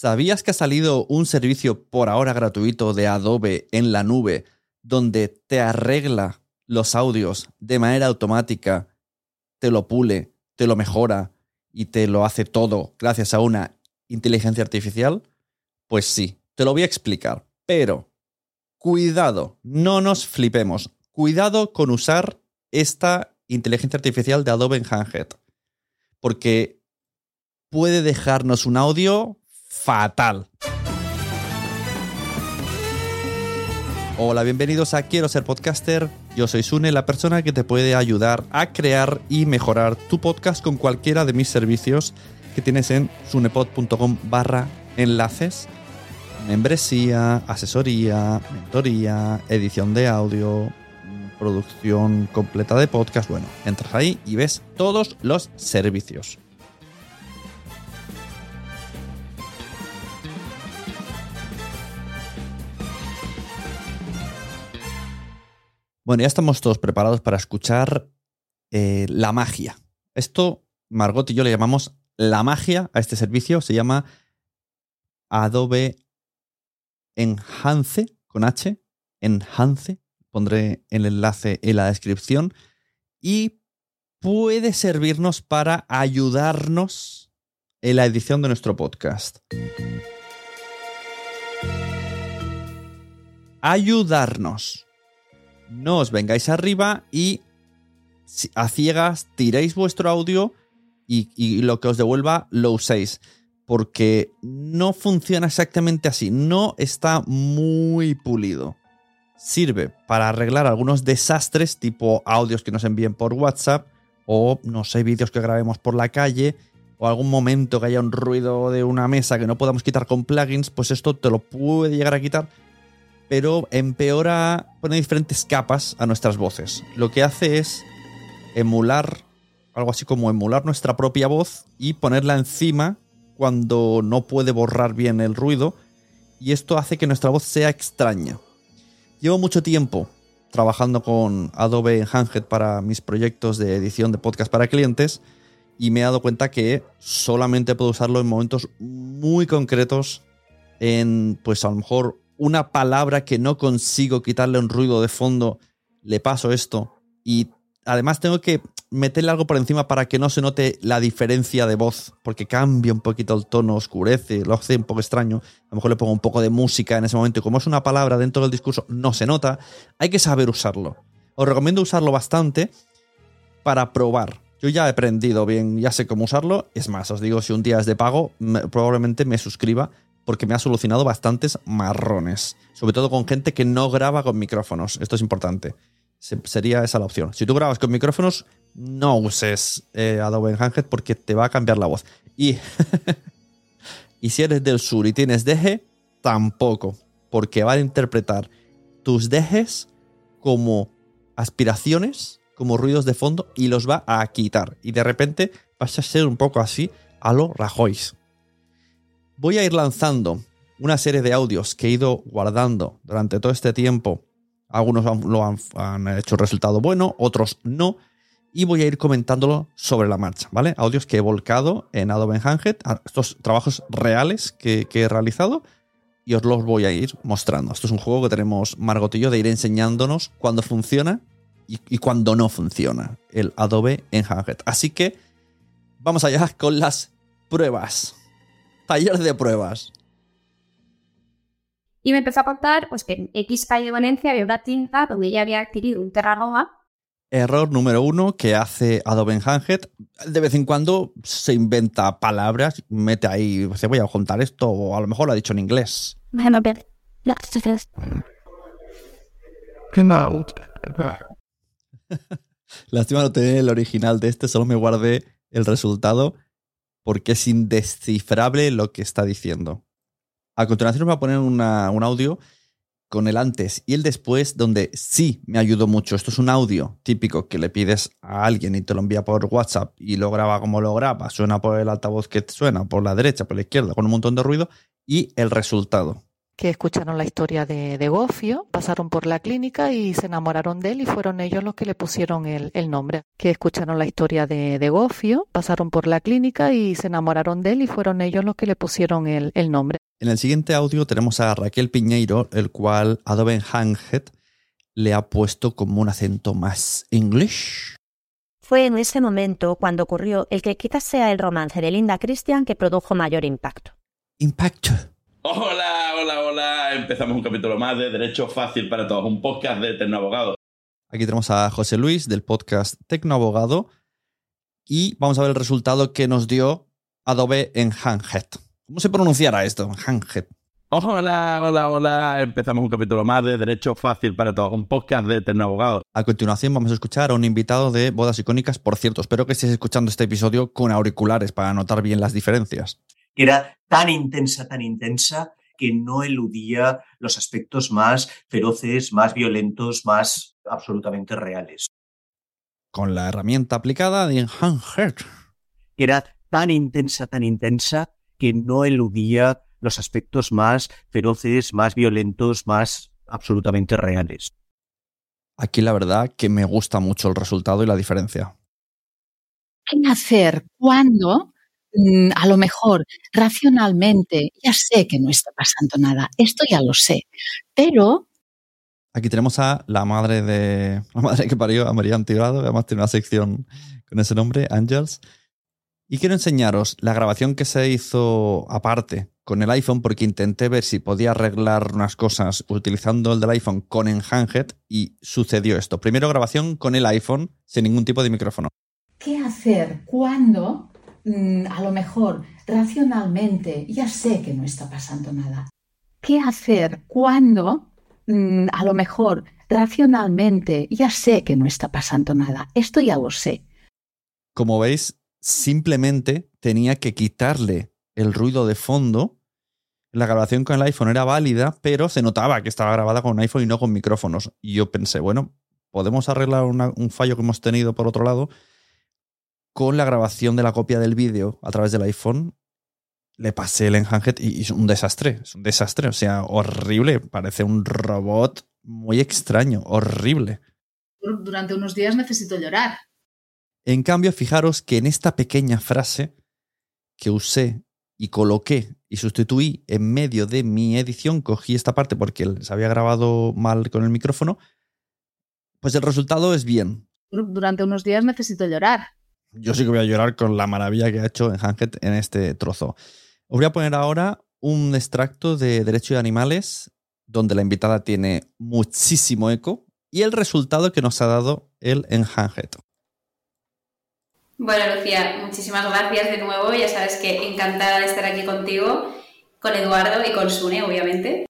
¿Sabías que ha salido un servicio por ahora gratuito de Adobe en la nube donde te arregla los audios de manera automática, te lo pule, te lo mejora y te lo hace todo gracias a una inteligencia artificial? Pues sí, te lo voy a explicar. Pero, cuidado, no nos flipemos. Cuidado con usar esta inteligencia artificial de Adobe en Handhead. Porque puede dejarnos un audio fatal. Hola, bienvenidos a Quiero ser podcaster. Yo soy Sune, la persona que te puede ayudar a crear y mejorar tu podcast con cualquiera de mis servicios que tienes en sunepod.com barra enlaces. Membresía, asesoría, mentoría, edición de audio, producción completa de podcast. Bueno, entras ahí y ves todos los servicios. Bueno, ya estamos todos preparados para escuchar eh, la magia. Esto, Margot y yo le llamamos la magia a este servicio. Se llama Adobe Enhance, con H, Enhance. Pondré el enlace en la descripción. Y puede servirnos para ayudarnos en la edición de nuestro podcast. Ayudarnos no os vengáis arriba y a ciegas tiréis vuestro audio y, lo que os devuelva lo uséis. Porque no funciona exactamente así, no está muy pulido. Sirve para arreglar algunos desastres tipo audios que nos envíen por WhatsApp o no sé, vídeos que grabemos por la calle o algún momento que haya un ruido de una mesa que no podamos quitar con plugins, pues esto te lo puede llegar a quitar pero empeora, pone diferentes capas a nuestras voces. Lo que hace es emular, algo así como emular nuestra propia voz y ponerla encima cuando no puede borrar bien el ruido. Y esto hace que nuestra voz sea extraña. Llevo mucho tiempo trabajando con Adobe Enhanced para mis proyectos de edición de podcast para clientes y me he dado cuenta que solamente puedo usarlo en momentos muy concretos en pues a lo mejor una palabra que no consigo quitarle un ruido de fondo, le paso esto. Y además tengo que meterle algo por encima para que no se note la diferencia de voz, porque cambia un poquito el tono, oscurece, lo hace un poco extraño. A lo mejor le pongo un poco de música en ese momento como es una palabra dentro del discurso, no se nota. Hay que saber usarlo. Os recomiendo usarlo bastante para probar. Yo ya he aprendido bien, ya sé cómo usarlo. Es más, os digo, si un día es de pago, probablemente me suscriba porque me ha solucionado bastantes marrones. Sobre todo con gente que no graba con micrófonos. Esto es importante. sería esa la opción. Si tú grabas con micrófonos, no uses eh, Adobe Enhanced porque te va a cambiar la voz. Y, si eres del sur y tienes deje, tampoco. Porque va a interpretar tus dejes como aspiraciones, como ruidos de fondo y los va a quitar. Y de repente vas a ser un poco así a lo Rajois. Voy a ir lanzando una serie de audios que he ido guardando durante todo este tiempo. Algunos han- lo han, hecho resultado bueno, otros no. Y voy a ir comentándolo sobre la marcha, ¿vale? Audios que he volcado en Adobe Enhanced, estos trabajos reales que, he realizado, y os los voy a ir mostrando. Esto es un juego que tenemos Margotillo de ir enseñándonos cuándo funciona y, y cuándo no funciona el Adobe Enhanced. Así que vamos allá con las pruebas. Taller de pruebas. Y me empezó a contar pues, que en X calle de Valencia había una tienda donde ella había adquirido un Terranova. Error número uno que hace Adobe Enhanced. De vez en cuando se inventa palabras, mete ahí, voy a contar esto, o a lo mejor lo ha dicho en inglés. Lástima no tener el original de este, solo me guardé el resultado porque es indescifrable lo que está diciendo. A continuación os voy a poner un audio con el antes y el después donde sí me ayudó mucho. Esto es un audio típico que le pides a alguien y te lo envía por WhatsApp y lo graba como lo graba. Suena por el altavoz que suena, por la derecha, por la izquierda, con un montón de ruido y el resultado. Que escucharon la historia de, de Gofio, pasaron por la clínica y se enamoraron de él y fueron ellos los que le pusieron el, el nombre. Que escucharon la historia de, de Gofio, pasaron por la clínica y se enamoraron de él y fueron ellos los que le pusieron el, el nombre. En el siguiente audio tenemos a Raquel Piñeiro, el cual Adobe Enhanced le ha puesto como un acento más English. Fue en ese momento cuando ocurrió el que quizás sea el romance de Linda Christian que produjo mayor impacto. Impact. Hola, hola, hola. Empezamos un capítulo más de Derecho Fácil para Todos, un podcast de Tecnoabogado. Aquí tenemos a José Luis del podcast Tecnoabogado y vamos a ver el resultado que nos dio Adobe Enhanced. ¿Cómo se pronunciará esto? Enhanced. Hola, hola, hola. Empezamos un capítulo más de Derecho Fácil para Todos, un podcast de Tecnoabogado. A continuación vamos a escuchar a un invitado de Bodas Icónicas. Por cierto, espero que estéis escuchando este episodio con auriculares para notar bien las diferencias. Que era tan intensa, tan intensa, que no eludía los aspectos más feroces, más violentos, más absolutamente reales. Con la herramienta aplicada de Enhanced. Que era tan intensa, tan intensa, que no eludía los aspectos más feroces, más violentos, más absolutamente reales. Aquí la verdad que me gusta mucho el resultado y la diferencia. ¿Qué hacer cuando mm, a lo mejor racionalmente ya sé que no está pasando nada? Esto ya lo sé, pero Aquí tenemos a la madre de. La madre que parió a María Tirado. Además, tiene una sección con ese nombre, Angels. Y quiero enseñaros la grabación que se hizo aparte con el iPhone, porque intenté ver si podía arreglar unas cosas utilizando el del iPhone con Enhanced y sucedió esto. Primero grabación con el iPhone sin ningún tipo de micrófono. ¿qué hacer cuando mm, a lo mejor racionalmente ya sé que no está pasando nada? ¿Qué hacer cuando mm, a lo mejor racionalmente ya sé que no está pasando nada? Esto ya lo sé. Como veis, simplemente tenía que quitarle el ruido de fondo. La grabación con el iPhone era válida, pero se notaba que estaba grabada con un iPhone y no con micrófonos. Y yo pensé, bueno, podemos arreglar un fallo que hemos tenido por otro lado con la grabación de la copia del vídeo a través del iPhone. Le pasé el Enhanced y, y es un desastre. Es un desastre. O sea, horrible. Parece un robot muy extraño. Horrible. Durante unos días necesito llorar. En cambio, fijaros que en esta pequeña frase que usé y coloqué y sustituí en medio de mi edición, cogí esta parte porque se había grabado mal con el micrófono, pues el resultado es bien. Durante unos días necesito llorar. Yo sí que voy a llorar con la maravilla que ha hecho Enhanced en este trozo. Os voy a poner ahora un extracto de Derecho de Animales, donde la invitada tiene muchísimo eco, y el resultado que nos ha dado el Enhanced. Bueno, Lucía, muchísimas gracias de nuevo. Ya sabes que encantada de estar aquí contigo, con Eduardo y con Sune, obviamente.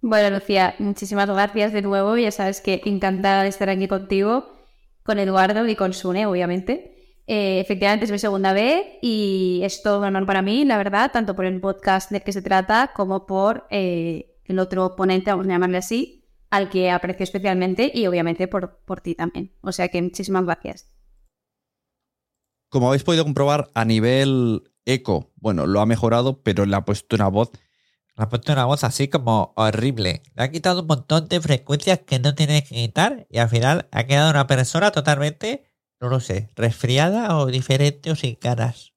Bueno, Lucía, muchísimas gracias de nuevo. Ya sabes que encantada de estar aquí contigo, con Eduardo y con Sune, obviamente. Eh, efectivamente es mi segunda vez y es todo un honor para mí, la verdad, tanto por el podcast del que se trata como por eh, el otro ponente, vamos a llamarle así, al que aprecio especialmente y obviamente por, por ti también. O sea que muchísimas gracias. Como habéis podido comprobar, a nivel Echo, bueno, lo ha mejorado, pero le ha puesto una voz. Le ha puesto una voz así como horrible. Le ha quitado un montón de frecuencias que no tiene que quitar y al final ha quedado una persona totalmente, no lo sé, resfriada o diferente o sin caras.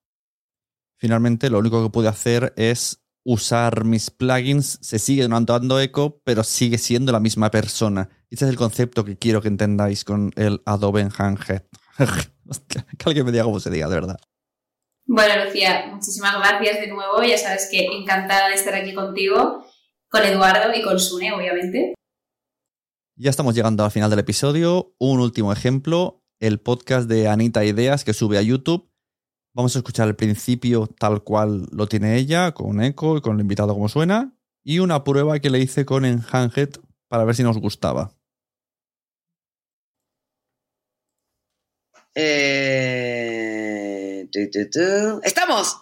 Finalmente, lo único que pude hacer es usar mis plugins. Se sigue notando eco, pero sigue siendo la misma persona. Ese es el concepto que quiero que entendáis con el Adobe Enhanced. que alguien me diga cómo se diga, de verdad. Bueno, Lucía, muchísimas gracias de nuevo. Ya sabes que encantada de estar aquí contigo, con Eduardo y con Sune, obviamente. Ya estamos llegando al final del episodio. Un último ejemplo, el podcast de Anita Ideas que sube a YouTube. Vamos a escuchar el principio tal cual lo tiene ella, con eco y con el invitado como suena. Y una prueba que le hice con Enhanced para ver si nos gustaba. Eh. ¡Estamos!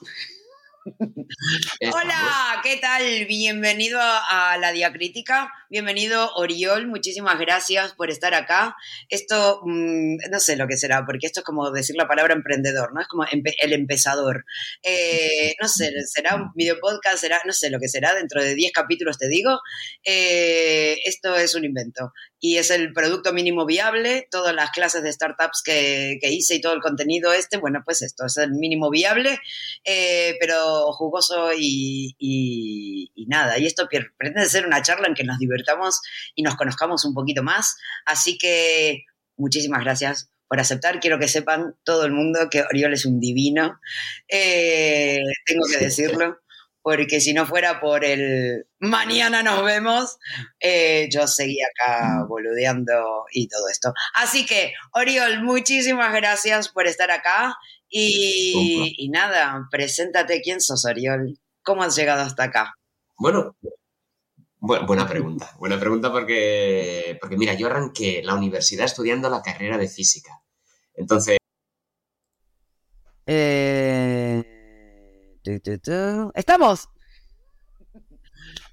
Hola, ¿qué tal? Bienvenido a la diacrítica. Bienvenido, Oriol. Muchísimas gracias por estar acá. Esto, mm, no sé lo que será, porque esto es como decir la palabra emprendedor, ¿no? Es como empe- el empezador. Eh, no sé, será un video podcast, será, no sé lo que será. Dentro de 10 capítulos te digo. Eh, esto es un invento. Y es el producto mínimo viable. Todas las clases de startups que, que hice y todo el contenido este, bueno, pues esto es el mínimo viable, eh, pero jugoso y, y- y nada. Y esto pretende ser una charla en que nos divertamos y nos conozcamos un poquito más. Así que muchísimas gracias por aceptar. Quiero que sepan todo el mundo que Oriol es un divino. Eh, tengo que decirlo. Porque si no fuera por el mañana nos vemos, eh, yo seguía acá boludeando y todo esto. Así que, Oriol, muchísimas gracias por estar acá. Y, y nada, preséntate quién sos, Oriol. ¿Cómo has llegado hasta acá? Bueno, bu- buena pregunta. Buena pregunta porque, porque, mira, yo arranqué la universidad estudiando la carrera de física. Entonces, Eh. ¡Estamos!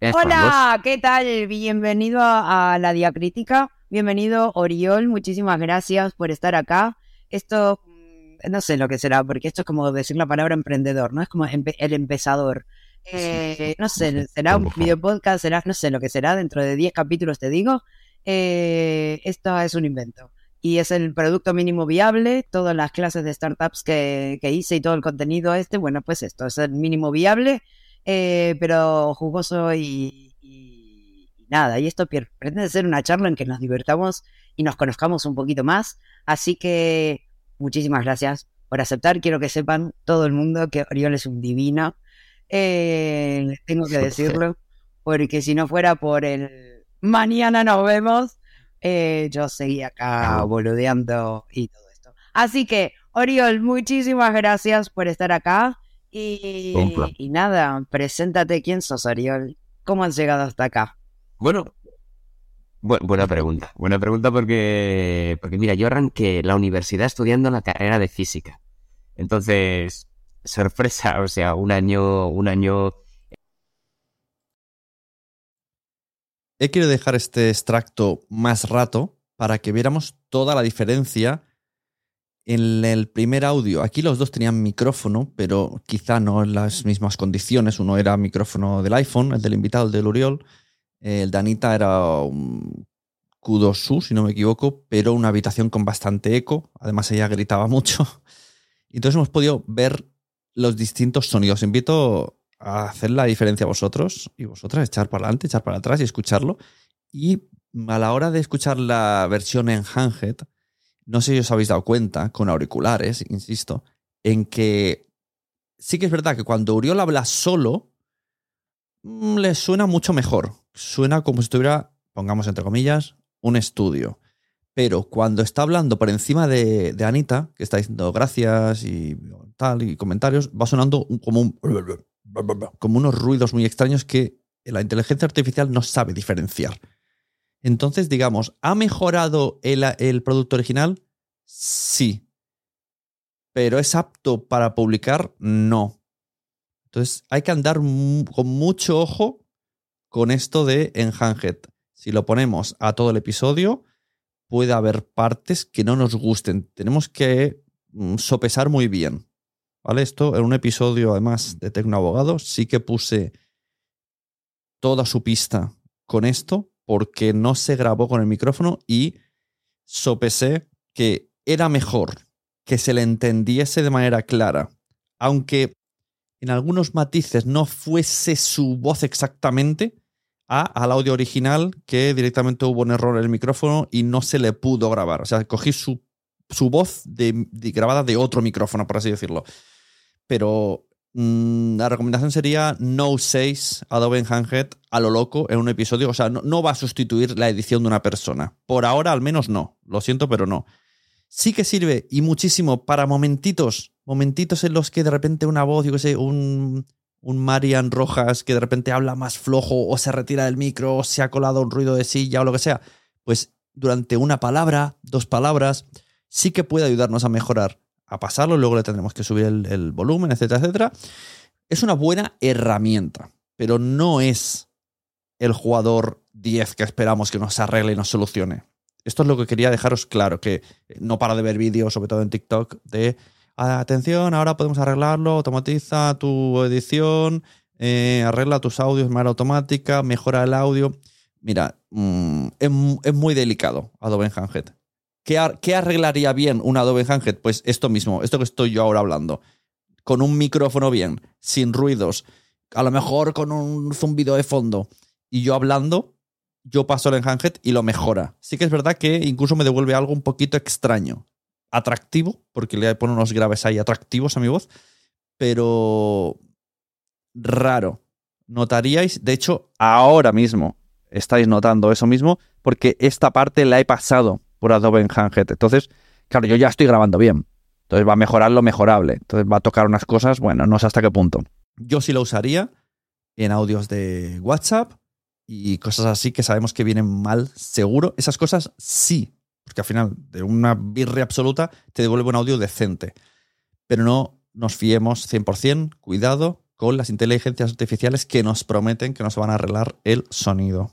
Estamos. Hola, ¿qué tal? Bienvenido a, a la diacrítica. Bienvenido, Oriol. Muchísimas gracias por estar acá. Esto, no sé lo que será, porque esto es como decir la palabra emprendedor, ¿no? Es como empe- el empezador. Eh, no sé, será un video podcast, será, no sé lo que será, dentro de 10 capítulos te digo. Eh, esto es un invento. Y es el producto mínimo viable, todas las clases de startups que, que hice y todo el contenido este, bueno, pues esto es el mínimo viable, eh, pero jugoso y, y- y nada. Y esto pretende ser una charla en que nos divertamos y nos conozcamos un poquito más. Así que muchísimas gracias por aceptar. Quiero que sepan todo el mundo que Oriol es un divino. Eh, tengo que decirlo, porque si no fuera por el mañana nos vemos, eh, yo seguía acá boludeando y todo esto. Así que, Oriol, muchísimas gracias por estar acá. Y, y nada, preséntate quién sos, Oriol. ¿Cómo has llegado hasta acá? bueno, bu- buena pregunta. Buena pregunta porque, porque, mira, yo arranqué la universidad estudiando la carrera de física. Entonces, sorpresa, o sea, un año, un año He querido dejar este extracto más rato para que viéramos toda la diferencia en el primer audio. Aquí los dos tenían micrófono, pero quizá no en las mismas condiciones. Uno era micrófono del iPhone, el del invitado, el del Uriol. El de Anita era un Q2U, si no me equivoco, pero una habitación con bastante eco. Además, ella gritaba mucho. Entonces hemos podido ver los distintos sonidos. Os invito hacer la diferencia vosotros y vosotras, echar para adelante, echar para atrás y escucharlo. Y a la hora de escuchar la versión en Handhead, no sé si os habéis dado cuenta, con auriculares, insisto, en que sí que es verdad que cuando Uriol habla solo, mm, le suena mucho mejor. Suena como si estuviera, pongamos entre comillas, un estudio. Pero cuando está hablando por encima de, de Anita, que está diciendo gracias y tal, y comentarios, va sonando como un como unos ruidos muy extraños que la inteligencia artificial no sabe diferenciar. Entonces, digamos, ¿ha mejorado el, el producto original? Sí. Pero ¿es apto para publicar? No. Entonces, hay que andar con mucho ojo con esto de Enhanced. Si lo ponemos a todo el episodio, puede haber partes que no nos gusten. Tenemos que mm, sopesar muy bien. ¿Vale? Esto en un episodio, además de Tecno Abogado, sí que puse toda su pista con esto porque no se grabó con el micrófono y sopesé que era mejor que se le entendiese de manera clara, aunque en algunos matices no fuese su voz exactamente, a, al audio original que directamente hubo un error en el micrófono y no se le pudo grabar. O sea, cogí su, su voz de, grabada de otro micrófono, por así decirlo. Pero mm, la recomendación sería no uséis Adobe Enhanced a lo loco en un episodio. O sea, no, va a sustituir la edición de una persona. Por ahora, al menos no. Lo siento, pero no. Sí que sirve y muchísimo para momentitos, momentitos en los que de repente una voz, yo qué sé, un, un Marian Rojas que de repente habla más flojo o se retira del micro o se ha colado un ruido de silla o lo que sea, pues durante una palabra, dos palabras, sí que puede ayudarnos a mejorar, a pasarlo, luego le tendremos que subir el, volumen, etcétera, etcétera. Es una buena herramienta, pero no es el jugador 10 que esperamos que nos arregle y nos solucione. Esto es lo que quería dejaros claro, que no para de ver vídeos, sobre todo en TikTok, de atención, ahora podemos arreglarlo, automatiza tu edición, eh, arregla tus audios de manera automática, mejora el audio. Mira, mm, es, es muy delicado Adobe Enhanced. ¿Qué, ar- qué arreglaría bien un Adobe Enhanced? Pues esto mismo, esto que estoy yo ahora hablando. Con un micrófono bien, sin ruidos, a lo mejor con un zumbido de fondo. Y yo hablando, yo paso el Enhanced y lo mejora. Sí que es verdad que incluso me devuelve algo un poquito extraño. Atractivo, porque le pone unos graves ahí atractivos a mi voz, pero raro. Notaríais, de hecho, ahora mismo estáis notando eso mismo, porque esta parte la he pasado por Adobe Enhanced. Entonces, claro, yo ya estoy grabando bien. Entonces va a mejorar lo mejorable. Entonces va a tocar unas cosas, bueno, no sé hasta qué punto. Yo sí lo usaría en audios de WhatsApp y cosas así que sabemos que vienen mal, seguro. Esas cosas sí, porque al final de una birria absoluta te devuelve un audio decente. Pero no nos fiemos 100%, cuidado con las inteligencias artificiales que nos prometen que nos van a arreglar el sonido.